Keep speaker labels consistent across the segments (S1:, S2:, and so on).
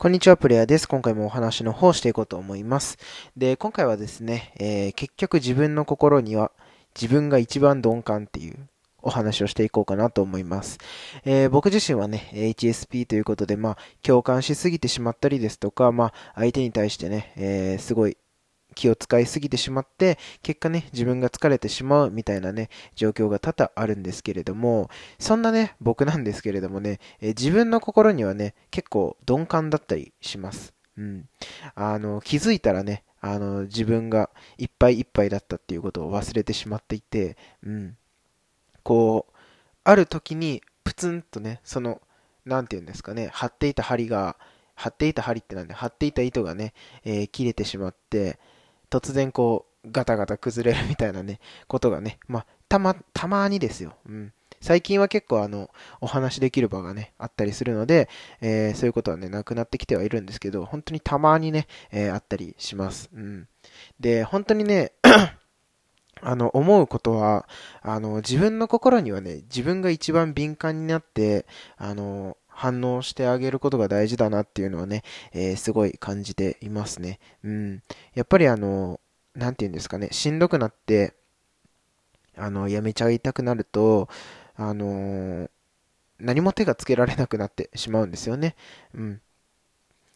S1: こんにちは、プレイヤーです。今回もお話の方をしていこうと思います。で、今回はですね、えー、結局自分の心には自分が一番鈍感っていうお話をしていこうかなと思います。えー、僕自身はね、HSP ということで、まあ、共感しすぎてしまったりですとか、まあ、相手に対してね、えー、すごい気を使いすぎてしまって、結果ね、自分が疲れてしまうみたいなね、状況が多々あるんですけれども、そんなね、僕なんですけれどもね、え自分の心にはね、結構鈍感だったりします。うん。あの、気づいたらね、あの、自分がいっぱいいっぱいだったっていうことを忘れてしまっていて、うん。こう、ある時に、プツンとね、その、なんて言うんですかね、張っていた針が、張っていた針ってなんで、張っていた糸がね、えー、切れてしまって、突然こう、ガタガタ崩れるみたいなね、ことがね、まあ、たま、たまにですよ。うん。最近は結構あの、お話できる場がね、あったりするので、えー、そういうことはね、なくなってきてはいるんですけど、本当にたまにね、えー、あったりします。うん。で、本当にね、あの、思うことは、あの、自分の心にはね、自分が一番敏感になって、あの、反応してあげることが大事だなっていうのはね、えー、すごい感じていますね。うん。やっぱりあの、なんて言うんですかね、しんどくなって、あの、やめちゃいたくなると、あのー、何も手がつけられなくなってしまうんですよね。うん。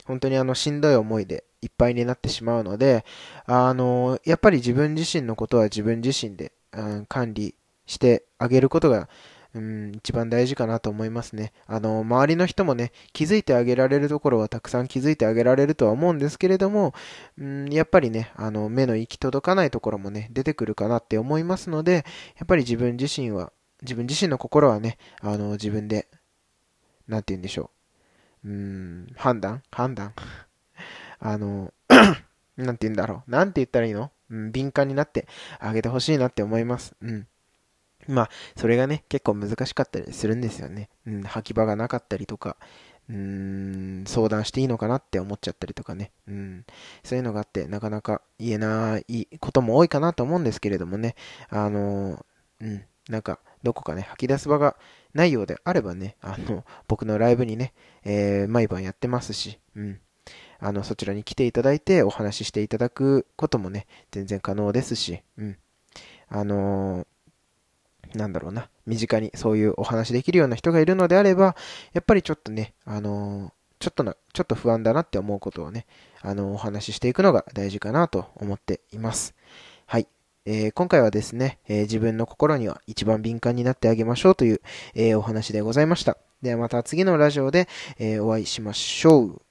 S1: 本当にあの、しんどい思いでいっぱいになってしまうので、あのー、やっぱり自分自身のことは自分自身で、うん、管理してあげることがうん、一番大事かなと思いますね。あの、周りの人もね、気づいてあげられるところはたくさん気づいてあげられるとは思うんですけれども、うん、やっぱりね、あの、目の行き届かないところもね、出てくるかなって思いますので、やっぱり自分自身は、自分自身の心はね、あの、自分で、なんて言うんでしょう。うん、判断判断あの、なんて言うんだろう。なんて言ったらいいの？うん、敏感になってあげてほしいなって思います。うん。まあ、それがね、結構難しかったりするんですよね。うん、履き場がなかったりとか、うーん、相談していいのかなって思っちゃったりとかね。うん、そういうのがあって、なかなか言えないことも多いかなと思うんですけれどもね。あの、うん、なんか、どこかね、吐き出す場がないようであればね、あの、僕のライブにね、えー、毎晩やってますし、うん。あの、そちらに来ていただいてお話ししていただくこともね、全然可能ですし、うん。あのーなんだろうな、身近にそういうお話できるような人がいるのであれば、やっぱりちょっとね、あのー、ちょっとな、ちょっと不安だなって思うことをね、あのー、お話ししていくのが大事かなと思っています。はい。えー、今回はですね、え自分の心には一番敏感になってあげましょうという、えお話でございました。ではまた次のラジオで、えお会いしましょう。